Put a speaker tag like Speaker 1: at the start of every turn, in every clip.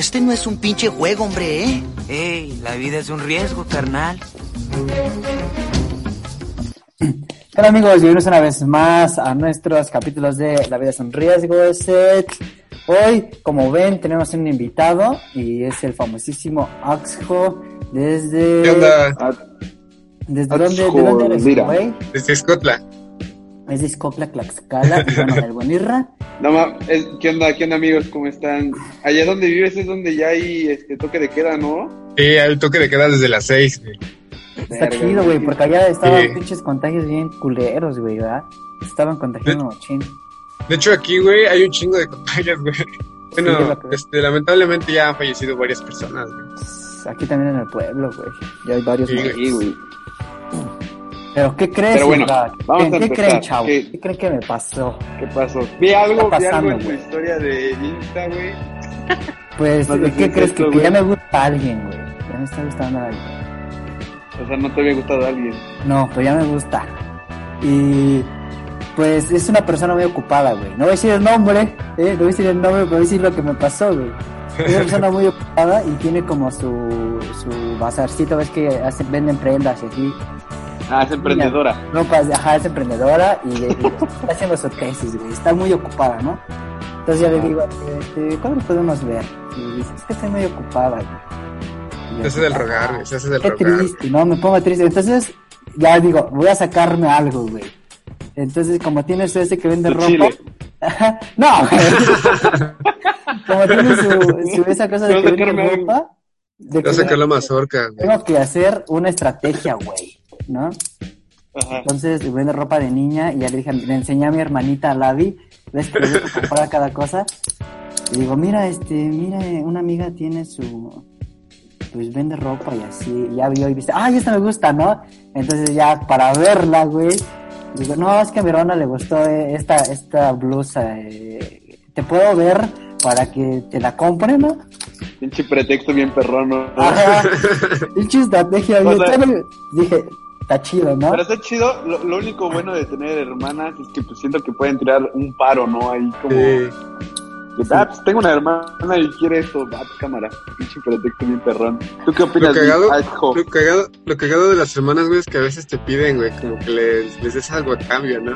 Speaker 1: Este no es un pinche juego, hombre, ¿eh?
Speaker 2: Ey, la vida es un riesgo, carnal.
Speaker 3: Hola amigos, bienvenidos una vez más a nuestros capítulos de La vida es un riesgo set. Hoy, como ven, tenemos un invitado y es el famosísimo Axjo desde...
Speaker 4: ¿Qué onda?
Speaker 3: ¿Desde dónde, ¿De dónde eres,
Speaker 4: mira.
Speaker 3: güey?
Speaker 4: Desde Scotland.
Speaker 3: Es de Scopla, Tlaxcala, y bueno, del Bonirra.
Speaker 4: No, ma- es- ¿qué onda, qué onda amigos? ¿Cómo están? Allá donde vives es donde ya hay este toque de queda, ¿no?
Speaker 5: Sí, el toque de queda desde las seis, güey.
Speaker 3: Está
Speaker 4: Verga,
Speaker 3: chido, güey, porque allá estaban
Speaker 5: Sí.
Speaker 3: pinches contagios bien culeros, güey, ¿verdad? Estaban contagiando machín.
Speaker 5: De hecho, aquí, güey, hay un chingo de contagios, güey. Bueno,
Speaker 3: Sí,
Speaker 5: este, lamentablemente ya han fallecido varias personas, güey.
Speaker 3: Aquí también en el pueblo, güey. Ya hay varios.
Speaker 5: Sí,
Speaker 4: güey.
Speaker 3: Pero, ¿qué crees,
Speaker 4: Pero bueno,
Speaker 3: Isra?
Speaker 4: vamos
Speaker 3: ¿Qué,
Speaker 4: a
Speaker 3: qué creen, chavo?
Speaker 4: ¿Qué-
Speaker 3: ¿Qué creen que me pasó?
Speaker 4: ¿Qué pasó? Vi algo, vi algo
Speaker 3: pasando,
Speaker 4: en tu historia de Insta, güey.
Speaker 3: Pues,
Speaker 4: No
Speaker 3: ¿qué crees? Que, que ya me gusta alguien, güey. Ya me está gustando alguien.
Speaker 4: O sea, no te había gustado alguien.
Speaker 3: No, pero ya me gusta. Y pues es una persona muy ocupada, güey. No voy a decir el nombre, ¿eh? No voy a decir el nombre, pero voy a decir lo que me pasó, güey. Es una persona muy ocupada y tiene como su, su bazarcito, ves que hace, venden prendas y así.
Speaker 4: Ah, es emprendedora.
Speaker 3: Ropa, ajá, es emprendedora y, y está haciendo su tesis, güey. Está muy ocupada, ¿no? Entonces ya le digo, este, ¿cuándo nos podemos ver? Y dice, es que estoy muy ocupada, güey.
Speaker 5: Se hace del
Speaker 3: "Ah,
Speaker 5: rogar, güey, se hace del
Speaker 3: Qué
Speaker 5: rogar.
Speaker 3: triste, ¿no? Me pongo triste. Entonces, ya digo, voy a sacarme algo, güey. Entonces, como tiene su ese que vende ropa.
Speaker 4: chile.
Speaker 3: no, güey. como tiene su, su esa cosa de que vende ropa. De
Speaker 5: Voy a
Speaker 3: que
Speaker 5: sacar la mazorca, güey.
Speaker 3: tengo que hacer una estrategia, güey. ¿No?
Speaker 4: Ajá.
Speaker 3: Entonces, vende ropa de niña y ya le dije, le enseñé a mi hermanita Lavi. ¿Ves que comprar cada cosa? Y digo, mira, este, mira, una amiga tiene su, pues vende ropa y así, ya vio y dice, ay, esta me gusta, ¿no? Entonces ya para verla, güey, digo, no, es que a mi hermana le gustó eh, esta, esta blusa, eh, te puedo ver para que te la compre, ¿no?
Speaker 4: Pinche pretexto bien perrón, ¿no?
Speaker 3: Ajá, pinche estrategia, Todavía dije, está chido, ¿no?
Speaker 4: Pero está chido. Lo, lo único bueno de tener hermanas es que pues siento que pueden tirar un paro, ¿no? Ahí como...
Speaker 5: Sí.
Speaker 4: Ah, pues tengo una hermana y quiere esto. Va, cámara. Pinche pretexto bien perrón. ¿Tú qué opinas?
Speaker 5: Lo cagado,
Speaker 4: Adjo?
Speaker 5: lo cagado, lo cagado de las hermanas, güey, es que a veces te piden, güey, como que les, les des algo a cambio, ¿no?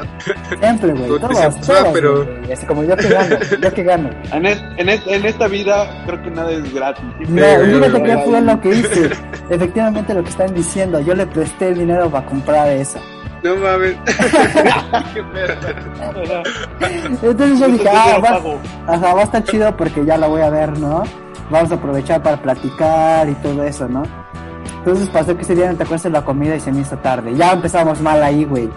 Speaker 3: Siempre, güey, todos,
Speaker 5: ah, pero-
Speaker 3: güey. Así como yo que gano, yo que gano.
Speaker 4: En, es- en, es- en esta vida creo que nada es gratis.
Speaker 3: No, fíjate
Speaker 4: ahí.
Speaker 3: fue lo que hice. Efectivamente lo que están diciendo, yo le presté el dinero para comprar eso.
Speaker 5: No mames.
Speaker 3: Entonces yo dije, ah, va, ajá, va a estar chido porque ya la voy a ver, ¿no? Vamos a aprovechar para platicar y todo eso, ¿no? Entonces pasó que ese día no te acuerdas de la comida y se me hizo tarde. Ya empezamos mal ahí, güey.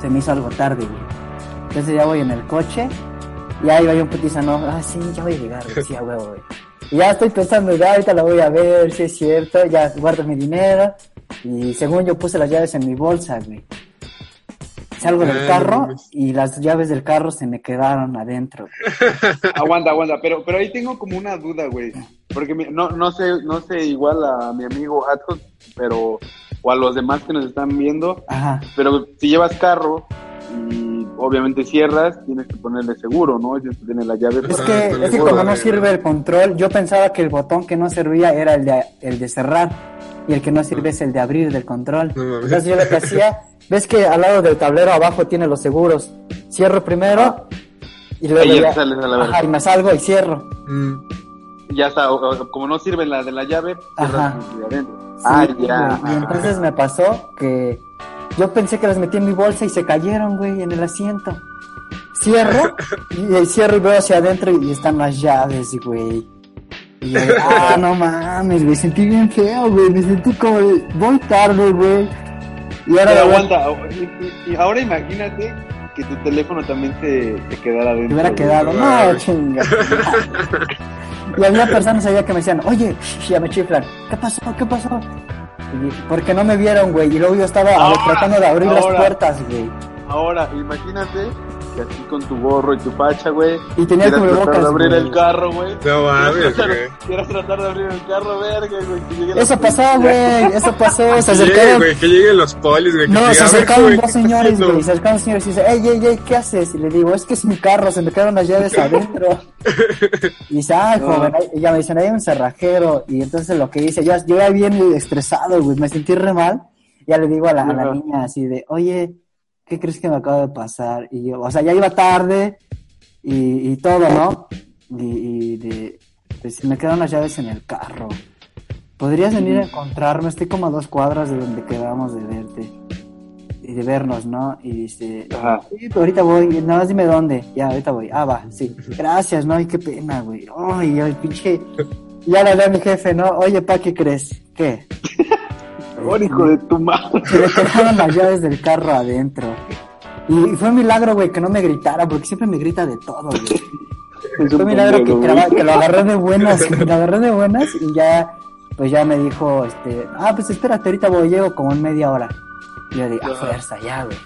Speaker 3: Se me hizo algo tarde, güey. Entonces ya voy en el coche y ahí va yo un putiza, no, ah, sí, ya voy a llegar, güey, sí, a huevo, güey. Y ya estoy pensando, ya ahorita la voy a ver, si es cierto, ya guardo mi dinero y según yo puse las llaves en mi bolsa, güey. Salgo del
Speaker 5: Ah,
Speaker 3: carro y las llaves del carro se me quedaron adentro.
Speaker 4: Aguanta, aguanta, pero, pero ahí tengo como una duda, güey. Porque mi- no, no sé, no sé igual a mi amigo Adjo, pero, o a los demás que nos están viendo,
Speaker 3: Ajá.
Speaker 4: pero si llevas carro y obviamente cierras, tienes que ponerle seguro, ¿no? Tienes que tener la llave.
Speaker 3: Es que, es que como no sirve el control, yo pensaba que el botón que no servía era el de, el de cerrar y el que no sirve es el de abrir del control. Entonces yo lo que hacía, ves que al lado del tablero abajo tiene los seguros. Cierro primero y luego
Speaker 4: Ahí ya
Speaker 3: ya,
Speaker 4: te sales a la verga.
Speaker 3: ajá, y me salgo y cierro.
Speaker 5: Mm.
Speaker 4: Ya está, o- o- como no sirve la de la llave,
Speaker 3: Ajá.
Speaker 4: adentro.
Speaker 3: Sí,
Speaker 4: ah, ya.
Speaker 3: güey, Y entonces me pasó que yo pensé que las metí en mi bolsa y se cayeron, güey, en el asiento. Cierro y cierro y veo hacia adentro y están las llaves, güey. Y yo, ah, no mames, güey, sentí bien feo, güey, me sentí como, voy tarde, güey. Y ahora
Speaker 4: Pero aguanta, y, y- ahora imagínate que tu teléfono también se, se quedara dentro.
Speaker 3: Me hubiera quedado, no, chinga. y había personas allá que me decían, oye, ya me chiflan, ¿qué pasó? ¿Qué pasó? Y dije, porque no me vieron, güey, y luego yo estaba
Speaker 4: Ahora,
Speaker 3: tratando de abrir
Speaker 4: ahora.
Speaker 3: las puertas, güey.
Speaker 4: Ahora, imagínate que así con tu gorro y tu facha, güey.
Speaker 3: Y tenía
Speaker 4: quieras tratar
Speaker 3: cubrebocas,
Speaker 4: de abrir
Speaker 3: güey.
Speaker 4: el carro, güey.
Speaker 5: No mames,
Speaker 4: Quieras tratar-
Speaker 5: güey.
Speaker 4: Quieras tratar de abrir el carro, verga, güey.
Speaker 3: Eso pasó,
Speaker 4: policía.
Speaker 3: güey, eso pasó, se acercaron.
Speaker 5: güey, que lleguen los polis, güey.
Speaker 3: No, se
Speaker 5: "A ver,
Speaker 3: acercaron dos
Speaker 5: ¿qué está
Speaker 3: señores,
Speaker 5: haciendo?"
Speaker 3: güey, se acercaron dos señores y dice, ey, ey, ey, ¿qué haces? Y le digo, es que es mi carro, se me quedaron las llaves adentro. Y dice, ay,
Speaker 4: No.
Speaker 3: joven, ya me dicen, hay un cerrajero. Y entonces lo que hice, yo, yo ya bien estresado, güey, me sentí re mal. Ya le digo a la, a la
Speaker 4: Ajá.
Speaker 3: niña así de, oye, ¿qué crees que me acaba de pasar? Y yo, o sea, ya iba tarde y, y todo, ¿no? Y, y de, pues me quedaron las llaves en el carro. ¿Podrías venir a encontrarme? Estoy como a dos cuadras de donde quedamos de verte y de vernos, ¿no? Y dice,
Speaker 4: Ajá.
Speaker 3: sí, pero ahorita voy, nada más dime dónde. Ya, ahorita voy. Ah, va, sí. Gracias, ¿no? Ay, qué pena, güey. Ay, el pinche. Ya le hablé a mi jefe, ¿no? Oye, pa, ¿qué crees? ¿Qué?
Speaker 4: Hijo de tu madre.
Speaker 3: Se le quedaron las llaves del carro adentro. Y fue un milagro, güey, que no me gritara, porque siempre me grita de todo, güey.
Speaker 4: Es
Speaker 3: Fue
Speaker 4: un
Speaker 3: milagro que,
Speaker 4: pendejo,
Speaker 3: que,
Speaker 4: güey.
Speaker 3: lo- que lo agarré de buenas, que lo agarré de buenas y ya, pues ya me dijo, este, ah, pues espérate, ahorita voy, llego como en media hora. Y yo dije, a fuerza, ya, güey.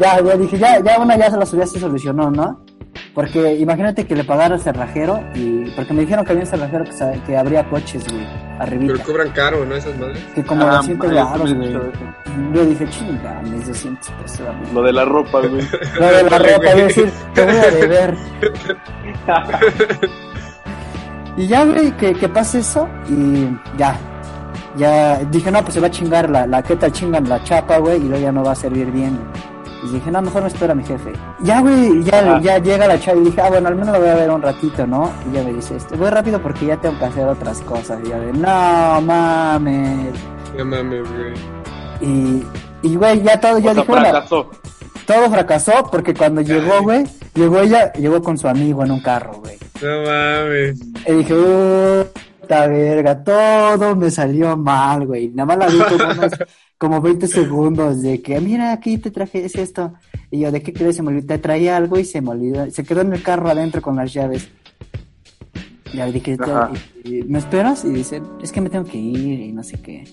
Speaker 3: Ya, ya dije, ya, ya una ya se la ya se solucionó, ¿no? Porque imagínate que le pagara al cerrajero y, porque me dijeron que había un cerrajero que, abría coches, güey, arribita.
Speaker 5: Pero cobran caro, ¿no? Esas madres.
Speaker 3: Que como
Speaker 4: Ah,
Speaker 3: 200
Speaker 4: madre,
Speaker 3: baros, güey. Yo dije, chinga, mis 200 pesos. amigo".
Speaker 4: Lo de la ropa, güey.
Speaker 3: Lo de la ropa, a decir, te voy a deber. Y ya, güey, que, que pase eso y ya. Ya dije, no, pues se va a chingar la, la ¿qué tal chingan la chapa, güey? Y luego ya no va a servir bien. Y dije, no, mejor me espera mi jefe. Ya, güey, ya, ya llega la chava y dije, ah, bueno, al menos lo voy a ver un ratito, ¿no? Y ya me dice, este, voy rápido porque ya tengo que hacer otras cosas. Y yo de, no, mames.
Speaker 5: No mames, güey.
Speaker 3: Y, y güey, ya todo, ya dije, bueno,
Speaker 4: fracasó.
Speaker 3: todo fracasó porque cuando llegó, güey, llegó ella, llegó con su amigo en un carro, güey.
Speaker 5: No mames.
Speaker 3: Y dije, puta verga, todo me salió mal, güey. Nada más la vi como unos, como 20 segundos de que, mira, aquí te traje es esto. Y yo, ¿de qué crees? Se me olvidó, te traía algo y se me olvidó. Se quedó en el carro adentro con las llaves. Y le dije,
Speaker 4: Ajá.
Speaker 3: "¿Y- y- ¿me esperas? Y dice, es que me tengo que ir y no sé qué.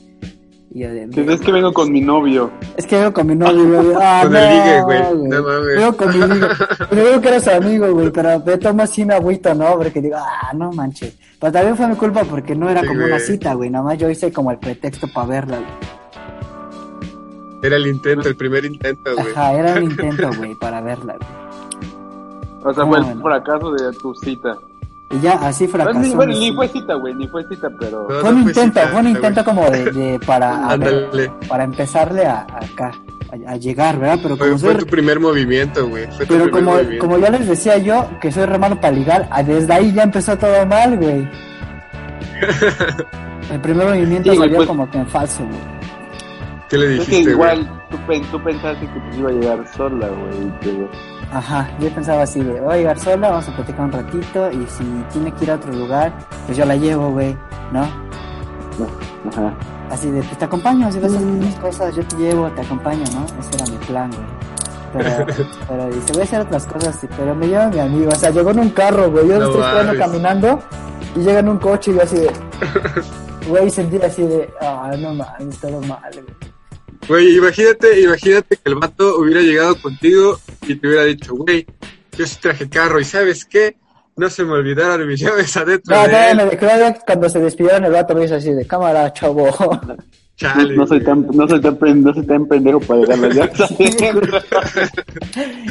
Speaker 3: Y yo de,
Speaker 4: Que es que vengo con mi novio.
Speaker 3: es que vengo con mi novio, güey. Ah,
Speaker 5: Con
Speaker 3: no,
Speaker 5: el ligue, güey. No mames.
Speaker 3: Vengo con mi ligue. Pero digo que era su amigo, güey. Pero me tomo así una agüita, ¿no? Porque digo, ah, no manches. Pero también fue mi culpa porque no era
Speaker 5: Sí,
Speaker 3: como una cita, güey. Nada más yo hice como el pretexto para verla, güey.
Speaker 5: Era el intento, el primer intento, güey.
Speaker 3: Ajá, era un intento, güey, para verla, güey.
Speaker 4: O sea,
Speaker 3: Ah,
Speaker 4: fue el
Speaker 3: bueno.
Speaker 4: fracaso de tu cita.
Speaker 3: Y ya así fracasó.
Speaker 4: Bueno, ni, bueno, ni fue cita, güey, ni fue cita, pero...
Speaker 5: No,
Speaker 3: Fue un
Speaker 5: no
Speaker 3: intento,
Speaker 5: cita,
Speaker 3: fue un intento como de, de para, ver,
Speaker 5: Ándale.
Speaker 3: para empezarle a, a acá, a, a llegar, ¿verdad? Pero
Speaker 5: Fue,
Speaker 3: como
Speaker 5: fue
Speaker 3: soy,
Speaker 5: tu primer movimiento, güey. Fue
Speaker 3: pero como,
Speaker 5: movimiento.
Speaker 3: como ya les decía yo, que soy re malo para ligar, ah, desde ahí ya empezó todo mal, güey. El primer movimiento
Speaker 4: Sí,
Speaker 3: salió
Speaker 4: pues-
Speaker 3: como que en falso, güey.
Speaker 5: ¿Qué le
Speaker 4: Es
Speaker 5: dijiste,
Speaker 4: que
Speaker 5: güey?
Speaker 4: igual tú, tú pensaste que pues iba a llegar sola, güey. pero-
Speaker 3: Ajá, yo pensaba así de, voy a llegar sola, vamos a platicar un ratito y si tiene que ir a otro lugar, pues yo la llevo, güey, ¿no?
Speaker 4: Ajá.
Speaker 3: Así de, pues te acompaño, si vas a hacer mis cosas, yo te llevo, te acompaño, ¿no? Ese era mi plan, güey. Pero, pero dice, voy a hacer otras cosas, sí, pero me lleva mi amigo, o sea, llegó en un carro, güey, yo
Speaker 5: No
Speaker 3: estoy esperando caminando y llega en un coche y yo así de, güey, sentí así de, ah, no mames, todo mal, güey.
Speaker 5: Güey, imagínate, imagínate que el vato hubiera llegado contigo y te hubiera dicho, güey, yo sí traje carro y ¿sabes qué? No se me olvidaron mis llaves adentro
Speaker 3: No,
Speaker 5: de
Speaker 3: todavía
Speaker 5: él.
Speaker 3: me cuando se despidieron el vato me hizo así de, cámara, chavo.
Speaker 5: Chale,
Speaker 4: no, soy tan, no, soy tan, no soy tan pendejo para dejar las llaves.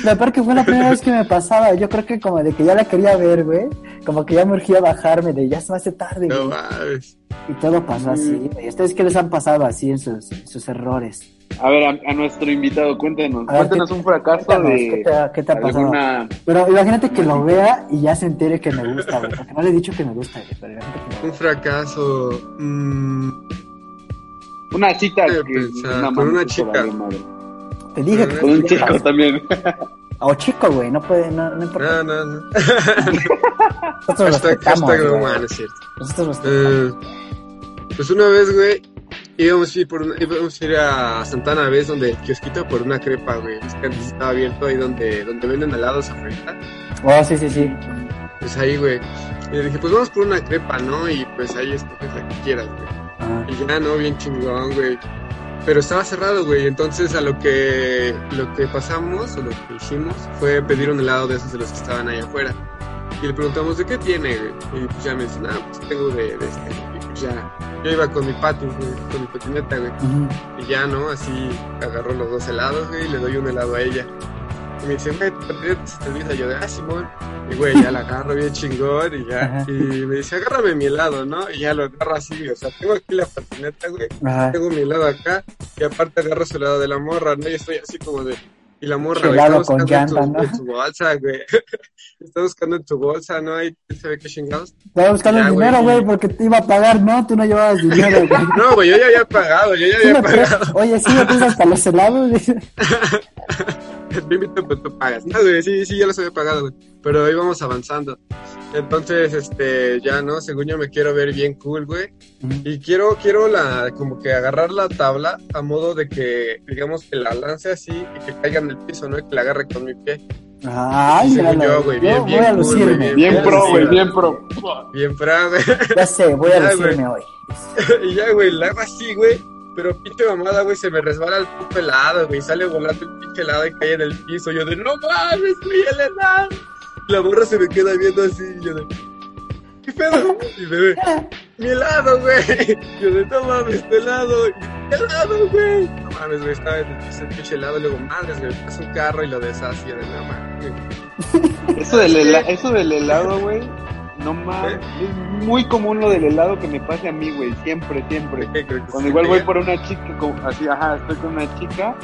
Speaker 3: Lo peor que fue la primera vez que me pasaba, yo creo que como de que ya la quería ver, güey, como que ya me urgía bajarme de ya se me hace tarde,
Speaker 5: No
Speaker 3: güey.
Speaker 5: mames.
Speaker 3: Y todo pasó así, güey. ¿Ustedes qué les han pasado así en sus, en sus errores?
Speaker 4: A ver, a, a nuestro invitado, cuéntanos.
Speaker 3: A ver,
Speaker 4: cuéntanos
Speaker 3: ¿qué-
Speaker 4: un fracaso
Speaker 3: cuéntanos,
Speaker 4: de
Speaker 3: ¿qué te, qué te ha pasado?
Speaker 4: alguna...
Speaker 3: Pero imagínate que lo vea y ya se entere que me gusta, güey. Porque no le he dicho que me gusta, güey. Pero imagínate que me
Speaker 5: Un fracaso. mm,
Speaker 4: Una cita una
Speaker 5: con una
Speaker 4: mano
Speaker 5: chica.
Speaker 3: Te dije que
Speaker 4: Con un chico también.
Speaker 3: O chico, güey. No puede, no, no importa.
Speaker 5: no, no, no.
Speaker 3: Nosotros
Speaker 5: hashtag no man, es cierto.
Speaker 3: Nosotros respetamos.
Speaker 5: Eh, pues una vez, güey, íbamos a ir, por una- íbamos a, ir a Santana ¿ves? Donde el kiosquito por una crepa, güey. Es que antes estaba abierto ahí donde, donde venden helados afuera.
Speaker 3: Oh, sí, sí, sí.
Speaker 5: Pues ahí, güey. Y le dije, pues vamos por una crepa, ¿no? Y pues ahí escoges la que quieras, güey.
Speaker 3: Ajá.
Speaker 5: Y ya, ¿no? Bien chingón, güey. Pero estaba cerrado, güey. Entonces a lo que, lo que pasamos o lo que hicimos fue pedir un helado de esos de los que estaban ahí afuera. Y le preguntamos, ¿de qué tiene, güey? Y pues ya me dicen, ah, pues tengo de, de este. Pues ya, yo iba con mi patín, güey, con mi patineta, güey. Y ya, ¿no? Así agarró los dos helados, güey, y le doy un helado a ella. Y me dice, güey, tu patineta se te olvida. Yo de, ah, Simón. Y güey, ya la agarro bien chingón y ya.
Speaker 3: Ajá.
Speaker 5: Y me dice, agárrame mi helado, ¿no? Y ya lo agarro así, o sea, tengo aquí la patineta, güey.
Speaker 3: Ajá.
Speaker 5: Tengo mi helado acá. Y aparte agarro su helado de la morra, ¿no? Y estoy así como de. Y la morra, güey, está buscando en,
Speaker 3: llanta,
Speaker 5: tu,
Speaker 3: ¿no?
Speaker 5: en tu bolsa, güey. está buscando en tu bolsa, ¿no? Y quién sabe qué chingados.
Speaker 3: Estaba buscando
Speaker 5: Ya,
Speaker 3: el
Speaker 5: güey,
Speaker 3: dinero, güey, porque te iba a pagar, ¿no? Tú no llevabas dinero, güey.
Speaker 5: No, güey, yo ya había pagado, yo ya había pagado.
Speaker 3: Oye, sí me para los helados. Dice.
Speaker 5: Me invito, pues tú pagas. No, güey, sí, sí, ya los había pagado, güey. Pero íbamos avanzando. Entonces, este, ya, ¿no? Según yo me quiero ver bien cool, güey. Y quiero, quiero la, como que agarrar la tabla a modo de que, digamos, que la lance así y que caiga en el piso, ¿no? Y que la agarre con mi pie.
Speaker 3: Ay,
Speaker 5: Según
Speaker 3: míralo.
Speaker 5: yo, güey,
Speaker 3: Yo
Speaker 5: bien,
Speaker 3: voy
Speaker 5: bien
Speaker 3: a
Speaker 5: cool,
Speaker 3: lucirme.
Speaker 5: güey,
Speaker 4: Bien
Speaker 5: Ya,
Speaker 4: pro, güey,
Speaker 5: güey.
Speaker 4: bien pro.
Speaker 5: Bien fra, güey.
Speaker 3: Ya sé, voy a
Speaker 5: Ya,
Speaker 3: lucirme hoy.
Speaker 5: y ya, güey, la hago así, güey. Pero pinche mamada, güey, se me resbala el puto helado, güey. Sale volando el pinche helado y cae en el piso. Yo de, no mames, güey, el helado. La morra se me queda viendo así. Yo de, ¿qué pedo? Y me mi helado, güey. Yo de, no mames, tu helado. Y, "¿Qué helado, güey. No mames, güey, estaba en el piso el pinche helado. Y luego, madres, güey, pasa un carro y lo deshace. Y yo de, no mames.
Speaker 4: Eso del helado, güey, no mames. Es muy común lo del helado que me pase a mí, güey. Siempre, siempre.
Speaker 5: ¿Qué creo que
Speaker 4: Cuando
Speaker 5: sí,
Speaker 4: igual voy por una chica, como- así, ajá, estoy con una chica,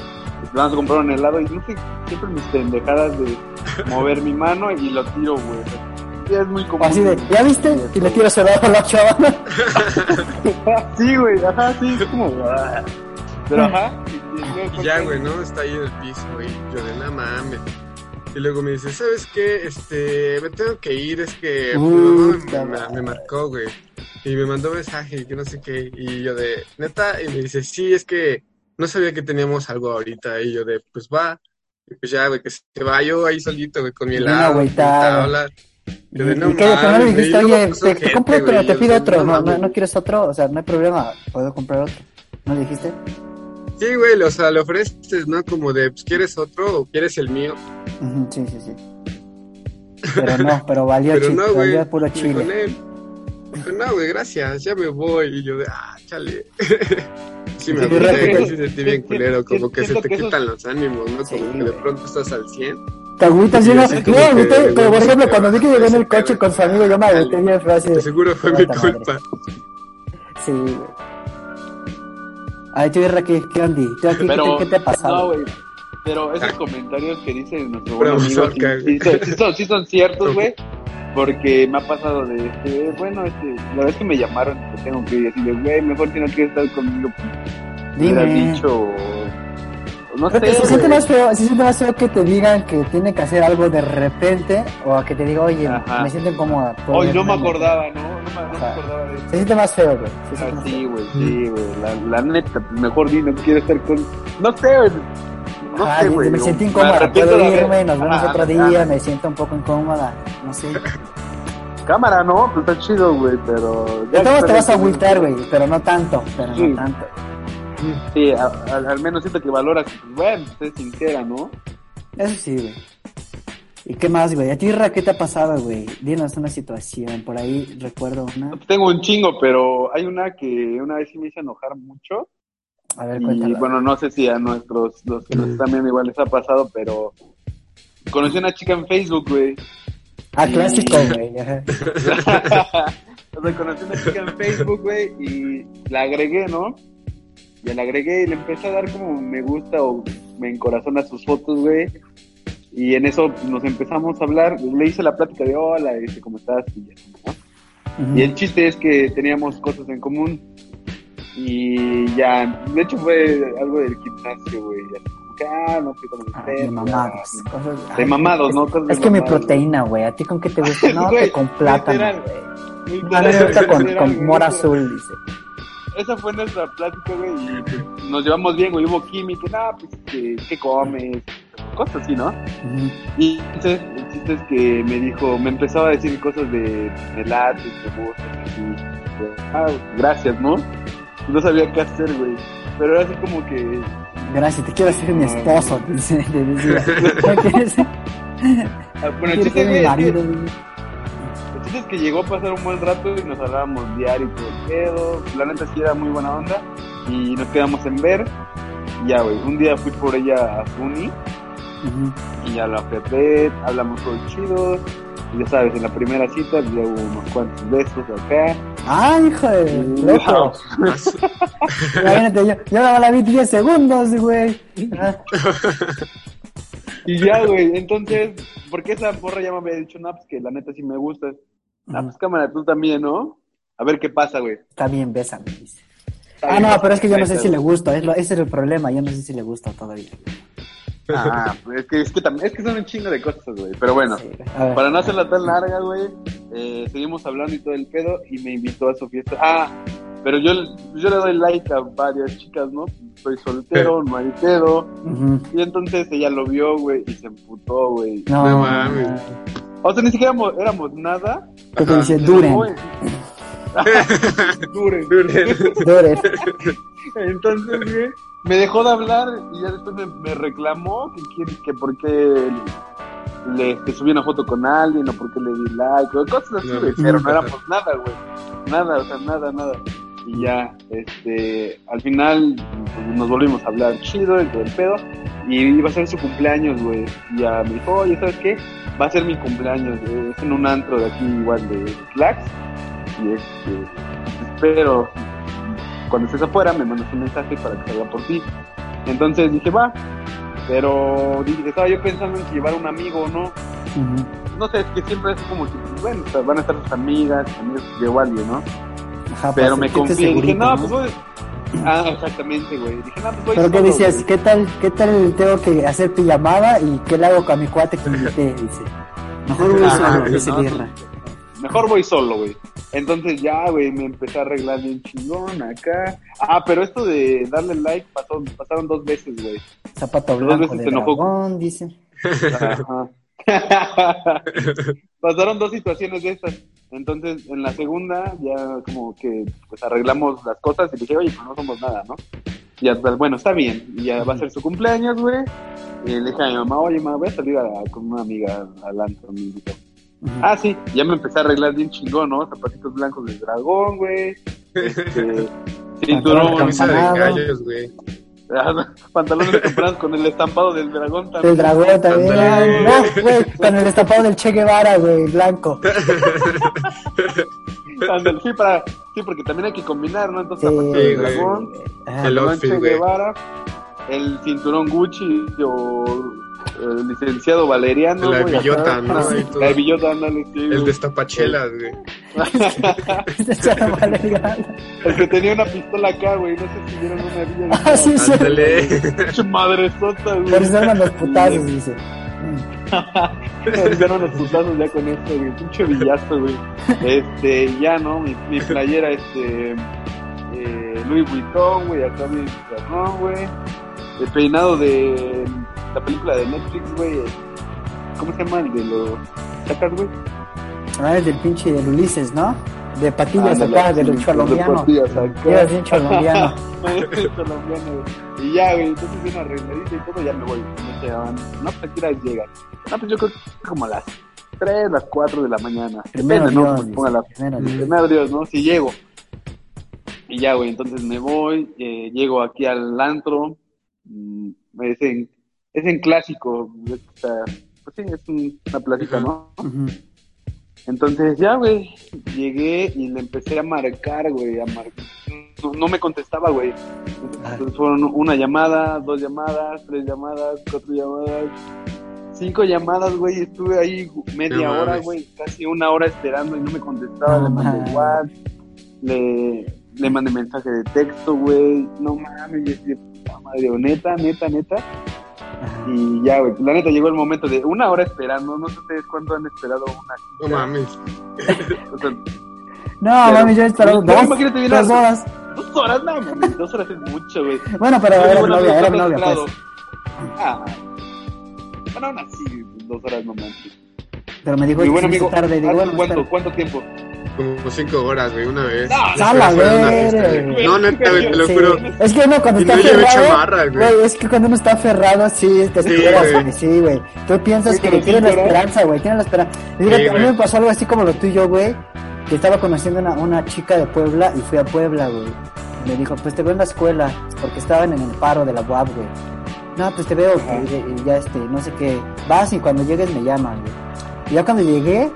Speaker 4: pues, vamos a comprar un helado y no sé, siempre mis pendejadas de mover mi mano y lo tiro, güey. Es muy común.
Speaker 3: Así de, ¿ya viste? Y le tiro helado a la chava.
Speaker 4: Sí, güey, ajá, sí, es como. ah. Pero ajá. y- y luego
Speaker 5: Y ya, güey, ¿no? Está ahí en el piso, güey. Yo de nada mames. Y luego me dice, ¿sabes qué? Este, me tengo que ir, es que mi mamá me, me- me marcó, güey. Y me mandó mensaje y que no sé qué. Y yo de, neta, y me dice, sí, es que no sabía que teníamos algo ahorita. Y yo de, pues va. Y pues ya, güey, que se va yo ahí solito, güey, con mi helado,
Speaker 3: agüitado.
Speaker 5: tabla. Yo de,
Speaker 3: ¿Y
Speaker 5: no?
Speaker 3: Pero no le
Speaker 5: mames,
Speaker 3: dijiste,
Speaker 5: y
Speaker 3: oye, te, compro otro, te pido
Speaker 5: de,
Speaker 3: otro. No, no, no quieres otro, o sea, no hay problema, puedo comprar otro. ¿No dijiste?
Speaker 5: Sí, güey, o sea, le ofreces, ¿no? Como de, pues, ¿quieres otro o quieres el mío?
Speaker 3: Sí, sí, sí. Pero no, pero valió,
Speaker 5: Pero no, güey.
Speaker 3: valió puro
Speaker 5: con
Speaker 3: chile.
Speaker 5: él. Dijo, no, güey, gracias, ya me voy. Y yo de, ah, chale. sí, me
Speaker 3: Sí,
Speaker 5: güey, sí sentí bien culero, como que se te
Speaker 4: que eso-
Speaker 5: quitan los ánimos, ¿no?
Speaker 3: Sí,
Speaker 5: Como que de pronto estás al 100.
Speaker 3: Te agüitas
Speaker 5: Sí, así
Speaker 3: no, pero por ejemplo, cuando vi que llegó en el coche con su amigo, yo me agüité bien
Speaker 5: de, seguro fue mi culpa.
Speaker 3: sí, güey. Ay, tú, Irra, ¿qué, qué ondi? ¿Tú aquí,
Speaker 4: Pero,
Speaker 3: ¿qué, qué te ha pasado?
Speaker 4: No, güey. Pero esos comentarios que dice nuestro buen amigo sí, son, sí son- sí son ciertos, güey. Porque me ha pasado de, este, bueno, este, la vez que me llamaron, que tengo que ir así de, güey, mejor si no quieres estar conmigo, pues, me
Speaker 3: Dime.
Speaker 4: dicho, no sé,
Speaker 3: se siente más feo, se siente más feo que te digan que tiene que hacer algo de repente o a que te diga, oye,
Speaker 4: Ajá.
Speaker 3: me siento incómoda. ¿puedo
Speaker 4: Hoy no me
Speaker 3: irme?"
Speaker 4: acordaba, ¿no? No me, no me
Speaker 3: Ajá.
Speaker 4: acordaba de eso.
Speaker 3: Se siente más feo, güey.
Speaker 4: Ah, sí, güey, sí, güey. La, la neta, mejor di, no quiero estar con. No sé, güey. No sé, güey.
Speaker 3: me
Speaker 4: o
Speaker 3: siento
Speaker 4: me
Speaker 3: incómoda, puedo irme, nos vemos otro día, me siento un poco incómoda, no sé.
Speaker 4: Cámara, ¿no? Pues está chido, güey, pero.
Speaker 3: todos
Speaker 4: que
Speaker 3: te vas a agüitar, güey, pero no tanto, pero
Speaker 4: Sí.
Speaker 3: no tanto.
Speaker 4: Sí, a- a- al menos siento que valoras, pues, bueno, pues, es sincera, ¿no?
Speaker 3: Eso sí, güey. ¿Y qué más, güey? ¿A ti, Ra, qué te ha pasado, güey? Dinos una situación, por ahí recuerdo una.
Speaker 4: Tengo un chingo, pero hay una que una vez sí me hizo enojar mucho.
Speaker 3: A ver,
Speaker 4: Y
Speaker 3: cuéntalo.
Speaker 4: bueno, no sé si a nuestros, los que nos están viendo igual les ha pasado, pero. Conocí a una chica en Facebook, güey.
Speaker 3: Ah, clásico, güey. ajá.
Speaker 4: o sea, conocí a una chica en Facebook, güey, y la agregué, ¿no? Y la agregué y le empecé a dar como me gusta o me encorazona sus fotos, güey. Y en eso nos empezamos a hablar. Le hice la plática de hola, dice, ¿cómo estás? Y, ya, ¿no? Y el chiste es que teníamos cosas en común. Y ya, de hecho fue algo del gimnasio, güey. Que, ah, no fui con
Speaker 3: Ah,
Speaker 4: usted.
Speaker 3: de mamados. cosas-
Speaker 4: De
Speaker 3: Ay,
Speaker 4: mamados, ¿no? Cosas
Speaker 3: Es que mi proteína, güey. ¿A ti con qué te gusta? No,
Speaker 4: Güey,
Speaker 3: que con plátano, güey. Con, con mora azul, dice.
Speaker 4: Esa fue nuestra plática, güey, y pues, nos llevamos bien, güey, hubo química, nada, pues, ¿qué, qué comes? Cosas así, ¿no? Y entonces, el chiste es que me dijo, me empezaba a decir cosas de, de de y, ah, gracias, ¿no? No sabía qué hacer, güey, pero era así como que,
Speaker 3: Gracias, te quiero hacer mi esposo, dice, te decía. ¿No quieres ser-
Speaker 4: ah, bueno, el chiste, es que-? El chiste es que llegó a pasar un buen rato y nos hablábamos diario y todo el pedo. La neta sí era muy buena onda y nos quedamos en ver. Ya, güey, un día fui por ella a su uni
Speaker 3: Ujú.
Speaker 4: y ya la fui a ver, hablamos todo chido. Y ya sabes, en la primera cita ya hubo unos cuantos besos acá.
Speaker 3: Ah, hijo de loco. Imagínate, yo, yo la vi 10 segundos, güey. Ah,
Speaker 4: Y ya, güey, entonces, porque esa porra ya me había dicho, no, pues que la neta sí me gusta. Ah, pues cámara, tú también, ¿no? A ver qué pasa, güey.
Speaker 3: Está bien, bésame, dice.
Speaker 4: Está
Speaker 3: Ah,
Speaker 4: bien,
Speaker 3: no, pero es que yo no sé si le gusta, es lo- ese es el problema, yo no sé si le gusta todavía.
Speaker 4: Ah, pues es que, es que también, es que son un chingo de cosas, güey. Pero bueno,
Speaker 3: Sí, a ver.
Speaker 4: para no hacerla tan larga, güey, eh, seguimos hablando y todo el pedo y me invitó a su fiesta. Ah, pero yo, yo le doy like a varias chicas, ¿no? Soy soltero, no hay pedo. Y entonces ella lo vio, güey, y se emputó, güey.
Speaker 3: No,
Speaker 5: No mames.
Speaker 4: O sea, ni siquiera éramos, éramos nada.
Speaker 3: ¿Qué te dice?
Speaker 4: Y
Speaker 3: Duren.
Speaker 4: Duren.
Speaker 3: Duren.
Speaker 4: Entonces, güey, me dejó de hablar y ya después me, me reclamó que, quiere- que por qué le que subí una foto con alguien o por qué le di like o cosas así, güey. pero
Speaker 5: no.
Speaker 4: no éramos nada, güey. Nada, o sea, nada, nada. Y ya, este, al final pues, nos volvimos a hablar chido y todo el pedo. Y iba a ser su cumpleaños, güey. Y ya me dijo, oye, ¿sabes qué? Va a ser mi cumpleaños, güey. Es en un antro de aquí igual de Slacks. Y este, espero cuando estés afuera me mandas un mensaje para que salga por ti. Entonces dije, va. Pero dije, estaba yo pensando en si llevar un amigo o no.
Speaker 3: Ujú.
Speaker 4: No sé, es que siempre es como que, pues, bueno, van a estar sus amigas, amigos, llevo a alguien, ¿no?
Speaker 3: Ajá,
Speaker 4: Pero
Speaker 3: pues,
Speaker 4: me
Speaker 3: ¿qué te
Speaker 4: confié dije, no, pues voy. Ah, exactamente, güey. Dije, no, pues voy
Speaker 3: Pero qué
Speaker 4: solo,
Speaker 3: decías,
Speaker 4: güey.
Speaker 3: ¿qué tal, qué tal tengo que hacer pijamada y qué le hago con mi cuate que invité? Dice. Mejor voy solo, dice Birra.
Speaker 4: Mejor voy solo, güey. Entonces ya, güey, me empecé a arreglar bien chingón acá. Ah, pero esto de darle like pasó, pasaron dos veces, güey.
Speaker 3: Zapato
Speaker 4: Dos
Speaker 3: blanco
Speaker 4: veces
Speaker 3: de dragón, dice.
Speaker 4: Ajá. Pasaron dos situaciones de estas. Entonces, en la segunda, ya como que pues arreglamos las cosas y dije, oye, pues no somos nada, ¿no? Y ya, pues, bueno, está bien. Y ya va a ser su cumpleaños, güey. Y le dije a mi mamá, oye, mamá, voy a salir a- con una amiga al antro, me Ah, sí, ya me empecé a arreglar bien chingón, ¿no? Zapatitos blancos del dragón, güey. Este, cinturón,
Speaker 5: Camisa de gallos, güey.
Speaker 4: pantalones comprados con el estampado del dragón también.
Speaker 3: El dragón también. No, güey, con el destapado del Che Guevara, güey, blanco.
Speaker 4: Sí, para, sí, porque también hay que combinar, ¿no? Entonces,
Speaker 3: Sí,
Speaker 4: zapatos del dragón,
Speaker 3: Ajá.
Speaker 5: El outfit,
Speaker 4: Che. Guevara, el cinturón Gucci o el licenciado Valeriano.
Speaker 5: La
Speaker 4: güey,
Speaker 5: billota. ¿no? Todo.
Speaker 4: La billota, ándale, sí.
Speaker 5: El
Speaker 4: güey.
Speaker 5: destapachelas, güey.
Speaker 4: El que tenía una pistola acá, güey. No sé si vieron una villa.
Speaker 3: Ah, sí, sí.
Speaker 5: Ándale.
Speaker 4: Madre sota, güey.
Speaker 3: Eso eran los putazos, dice.
Speaker 4: Se los putazos ya con esto, güey. Pinche villazo, güey. Este, ya, ¿no? Mi, mi playera, este. Eh, Louis Vuitton, güey. Acá mi carnón, güey. El peinado de la película de Netflix, güey. ¿Cómo se llama? El de los. ¿Sacas, güey?
Speaker 3: Ah, es del pinche del Ulises, ¿no? De patillas
Speaker 4: Ándale,
Speaker 3: acá, del
Speaker 4: sí,
Speaker 3: colombiano.
Speaker 4: de patillas
Speaker 3: bien
Speaker 4: güey. Y ya, güey, entonces bien arregladito y todo, ya me voy. Me quedaban, no, pues aquí las llegan. No, pues yo creo que como a las 3, las 4 de la mañana.
Speaker 3: Primero
Speaker 4: Depende, ¿no?
Speaker 3: Dios,
Speaker 4: Pues ponga la-
Speaker 3: primero Dios.
Speaker 4: Primero Dios, ¿no? Si llego. Y ya, güey, entonces me voy, eh, llego aquí al antro, mm, es en, es en clásico, es, o sea, pues sí, es un- una placita, ¿no? Entonces ya, güey, llegué y le empecé a marcar, güey, a marcar. No, no me contestaba, güey. Entonces fueron una llamada, dos llamadas, tres llamadas, cuatro llamadas, cinco llamadas, güey. Estuve ahí media
Speaker 5: No
Speaker 4: hora, güey, casi una hora esperando y no me contestaba.
Speaker 3: No
Speaker 4: le mandé. WhatsApp, le, le mandé mensaje de texto, güey. No mames, y así de puta madre, neta, neta, neta.
Speaker 3: Ajá.
Speaker 4: Y ya, güey, la neta llegó el momento de una hora esperando. No sé ustedes cuánto han esperado una
Speaker 5: No mames.
Speaker 4: o sea,
Speaker 3: No,
Speaker 4: Pero-
Speaker 3: mami, yo he esperado dos, horas.
Speaker 4: dos horas, no, mames, dos horas es mucho, güey.
Speaker 3: Bueno, pero
Speaker 4: Yo
Speaker 3: era mi
Speaker 4: no,
Speaker 3: novia,
Speaker 4: no,
Speaker 3: era mi
Speaker 4: no,
Speaker 3: novia, pues.
Speaker 4: Ah, bueno, aún así, dos horas no manches.
Speaker 3: Pero me dijo,
Speaker 4: Mi
Speaker 3: "Es
Speaker 4: buen
Speaker 3: que
Speaker 4: amigo,
Speaker 3: hizo tarde. Digo,
Speaker 4: ¿hace
Speaker 3: bueno,
Speaker 4: ¿cuánto. ¿cuánto tiempo?
Speaker 5: Como cinco horas, güey, una vez.
Speaker 4: No,
Speaker 5: Pero
Speaker 3: ¡A la
Speaker 5: fue una
Speaker 3: verga,
Speaker 5: fiesta,
Speaker 3: güey!
Speaker 5: No, neta, güey, te lo
Speaker 3: Sí.
Speaker 5: juro.
Speaker 3: Es que uno cuando
Speaker 5: Y
Speaker 3: está
Speaker 5: no
Speaker 3: aferrado,
Speaker 5: chamarra, güey.
Speaker 3: es que cuando uno está aferrado, sí, te
Speaker 5: Sí,
Speaker 3: esperas,
Speaker 5: güey.
Speaker 3: sí, güey. Tú piensas
Speaker 4: Sí,
Speaker 3: que
Speaker 4: pero
Speaker 3: tienes la esperanza, güey, tienes la esperanza. Fíjate,
Speaker 5: Sí,
Speaker 3: a mí me pasó algo así como lo tuyo, güey, que estaba conociendo una, una chica de Puebla y fui a Puebla, güey. Me dijo, pues te veo en la escuela, porque estaban en el paro de la UAP, güey. No, pues te veo, y, y ya este, no sé qué. Vas y cuando llegues me llaman, güey. Y ya cuando llegué,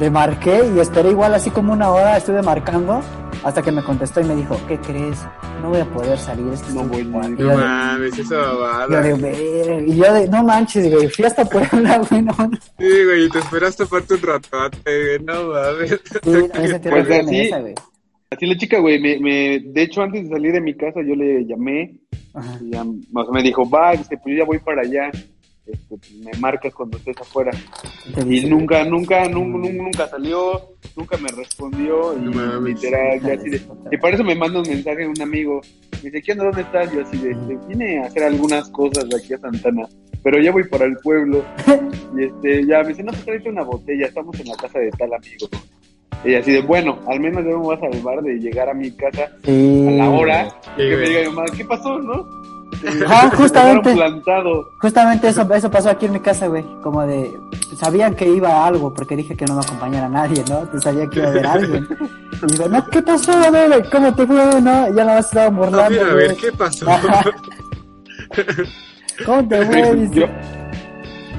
Speaker 3: le marqué y esperé igual así como una hora, estuve marcando, hasta que me contestó y me dijo, ¿qué crees? No voy a poder salir, es que
Speaker 4: No voy a ir.
Speaker 3: ocupado". Y yo
Speaker 5: No
Speaker 3: de-
Speaker 5: mames, esa
Speaker 3: yo
Speaker 5: babada.
Speaker 3: de, "Ver", y yo de, no manches, güey, fui hasta Puebla, güey, no, no.
Speaker 5: Sí, güey, y te esperaste aparte un ratote, güey, no mames.
Speaker 3: Sí, me sentí
Speaker 4: Pues así-
Speaker 3: esa, güey.
Speaker 4: Así la chica, güey, me, me, de hecho, antes de salir de mi casa, yo le llamé,
Speaker 3: Ajá.
Speaker 4: y ya, o sea, me dijo, va, dice, pues yo ya voy para allá, este, me marcas cuando estés afuera.
Speaker 3: Te
Speaker 4: Y
Speaker 3: dice,
Speaker 4: nunca, nunca, nunca, nunca, nunca salió, nunca me respondió, y
Speaker 5: No
Speaker 4: literal, ya así de, y por eso me manda un mensaje un amigo, me dice, ¿qué onda, dónde estás? Yo así de, este, vine a hacer algunas cosas de aquí a Santana, pero ya voy para el pueblo, y este, ya me dice, no, pues tráete una botella, estamos en la casa de tal amigo. Y así de, bueno, al menos ya me voy a salvar de llegar a mi casa
Speaker 3: Sí.
Speaker 4: a la hora,
Speaker 5: Sí,
Speaker 4: que me diga mi mamá, ¿qué pasó, no?
Speaker 3: Ajá,
Speaker 4: Me
Speaker 3: justamente. Justamente eso, eso pasó aquí en mi casa, güey. Como de, sabían que iba a algo, porque dije que no me acompañara nadie, ¿no? Entonces sabía que iba a haber alguien. Y digo, no, ¿qué pasó? A ver, ¿cómo te fue? No, ya
Speaker 5: No,
Speaker 3: burlando,
Speaker 5: mira, a
Speaker 3: güey.
Speaker 5: ver, ¿qué pasó?
Speaker 3: ¿Cómo te fue?
Speaker 4: Yo,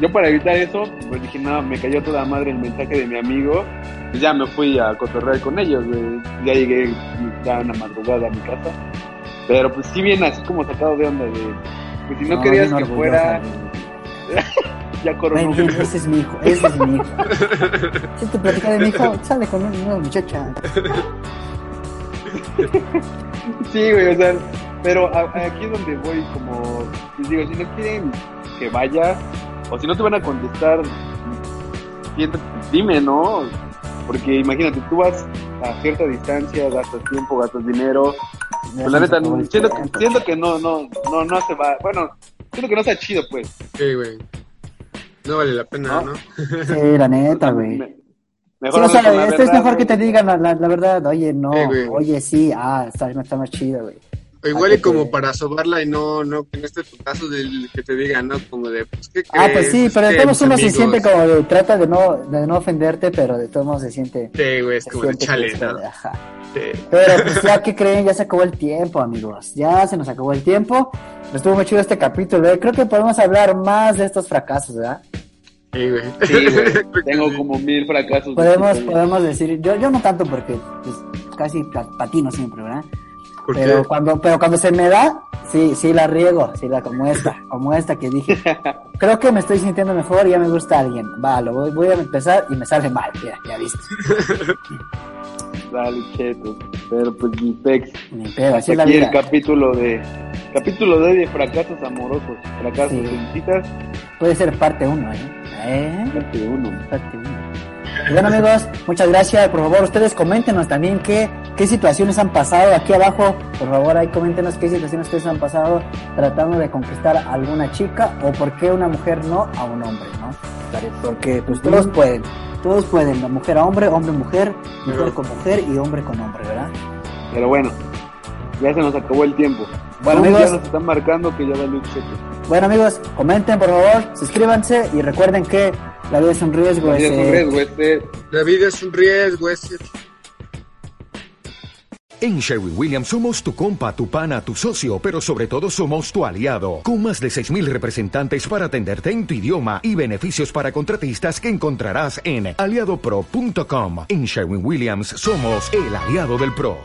Speaker 4: yo para evitar eso, pues dije, no, me cayó toda madre el mensaje de mi amigo. Y ya me fui a cotorrear con ellos, güey. Ya llegué ya una madrugada a mi casa. Pero pues sí viene así como sacado de onda de... Pues si no, querías
Speaker 3: bien
Speaker 4: que fuera... Ya coronó.
Speaker 3: Ven, ven, ese es mi hijo, ese es mi hijo. Si te platica de mi hijo, sale con una muchacha.
Speaker 4: Sí, güey, o sea, pero a- aquí es donde voy como, les digo, si no quieren que vaya, o si no te van a contestar, dime, ¿no? Porque imagínate, tú vas a cierta distancia, gastas tiempo, gastas dinero, pues la neta, siento, siento que no, no, no, no se va, bueno, siento que no está chido, pues.
Speaker 5: Sí, güey. No vale la pena,
Speaker 4: ¿No?
Speaker 5: ¿no?
Speaker 3: Sí, la neta, güey. Sí,
Speaker 4: Mejor
Speaker 3: o sea,
Speaker 4: la
Speaker 3: esto es
Speaker 4: verdad,
Speaker 3: mejor que
Speaker 4: güey.
Speaker 3: te digan la, la, la verdad, oye, no,
Speaker 5: Sí,
Speaker 3: oye, sí, ah, está, está más chido, güey.
Speaker 5: O igual
Speaker 3: Ah,
Speaker 5: y como
Speaker 3: que-
Speaker 5: para sobarla y no, no, que en este caso del que te digan, ¿no? Como de, pues, ¿qué
Speaker 3: Ah,
Speaker 5: crees?
Speaker 3: pues sí,
Speaker 5: Es
Speaker 3: pero de
Speaker 5: que
Speaker 3: todos uno se siente como de, trata de no, de no ofenderte, pero de todos modos se siente,
Speaker 5: Sí, güey, es como de chale, ¿no?
Speaker 3: ajá.
Speaker 5: Sí.
Speaker 3: Pero pues ya que creen, ya se acabó el tiempo, amigos. Ya se nos acabó el tiempo. Estuvo muy chido este capítulo. ¿eh? Creo que podemos hablar más de estos fracasos, ¿verdad?
Speaker 5: Sí, güey.
Speaker 4: Sí, güey, tengo como mil fracasos.
Speaker 3: Podemos,
Speaker 4: Sí,
Speaker 3: podemos decir, yo, yo no tanto porque pues, casi pa- patino siempre, ¿verdad? Pero cuando, pero cuando se me da, sí, sí la riego, sí la como esta, como esta que dije. Creo que me estoy sintiendo mejor, ya me gusta alguien. Va, lo voy, voy a empezar y me sale mal, ya, ya viste.
Speaker 4: Dale, cheto. Pero pues mi pex.
Speaker 3: Ni pedo,
Speaker 4: el capítulo de capítulo de, fracasos amorosos, fracasos
Speaker 3: sí. Puede ser parte uno ¿eh? ¿eh?
Speaker 4: Parte 1.
Speaker 3: Parte 1. Bueno amigos, muchas gracias. Por favor, ustedes coméntenos también qué, qué situaciones han pasado aquí abajo. Por favor, ahí coméntenos qué situaciones ustedes han pasado tratando de conquistar a alguna chica o por qué una mujer no a un hombre, ¿no? Porque pues todos pueden, todos pueden, la mujer a hombre, hombre a mujer, mujer con mujer y hombre con hombre, ¿verdad?
Speaker 4: Pero bueno, ya se nos acabó el tiempo.
Speaker 3: Bueno, amigos.
Speaker 4: ya nos están marcando que ya un cheto.
Speaker 3: Bueno amigos, comenten por favor, suscríbanse y recuerden que la vida es un riesgo.
Speaker 4: Así es
Speaker 3: ese-
Speaker 4: un riesgo, este,
Speaker 5: La vida es un riesgo, es
Speaker 6: En Sherwin Williams somos tu compa, tu pana, tu socio, pero sobre todo somos tu aliado, con más de 6.000 representantes para atenderte en tu idioma y beneficios para contratistas que encontrarás en aliadopro.com. En Sherwin Williams somos el aliado del PRO.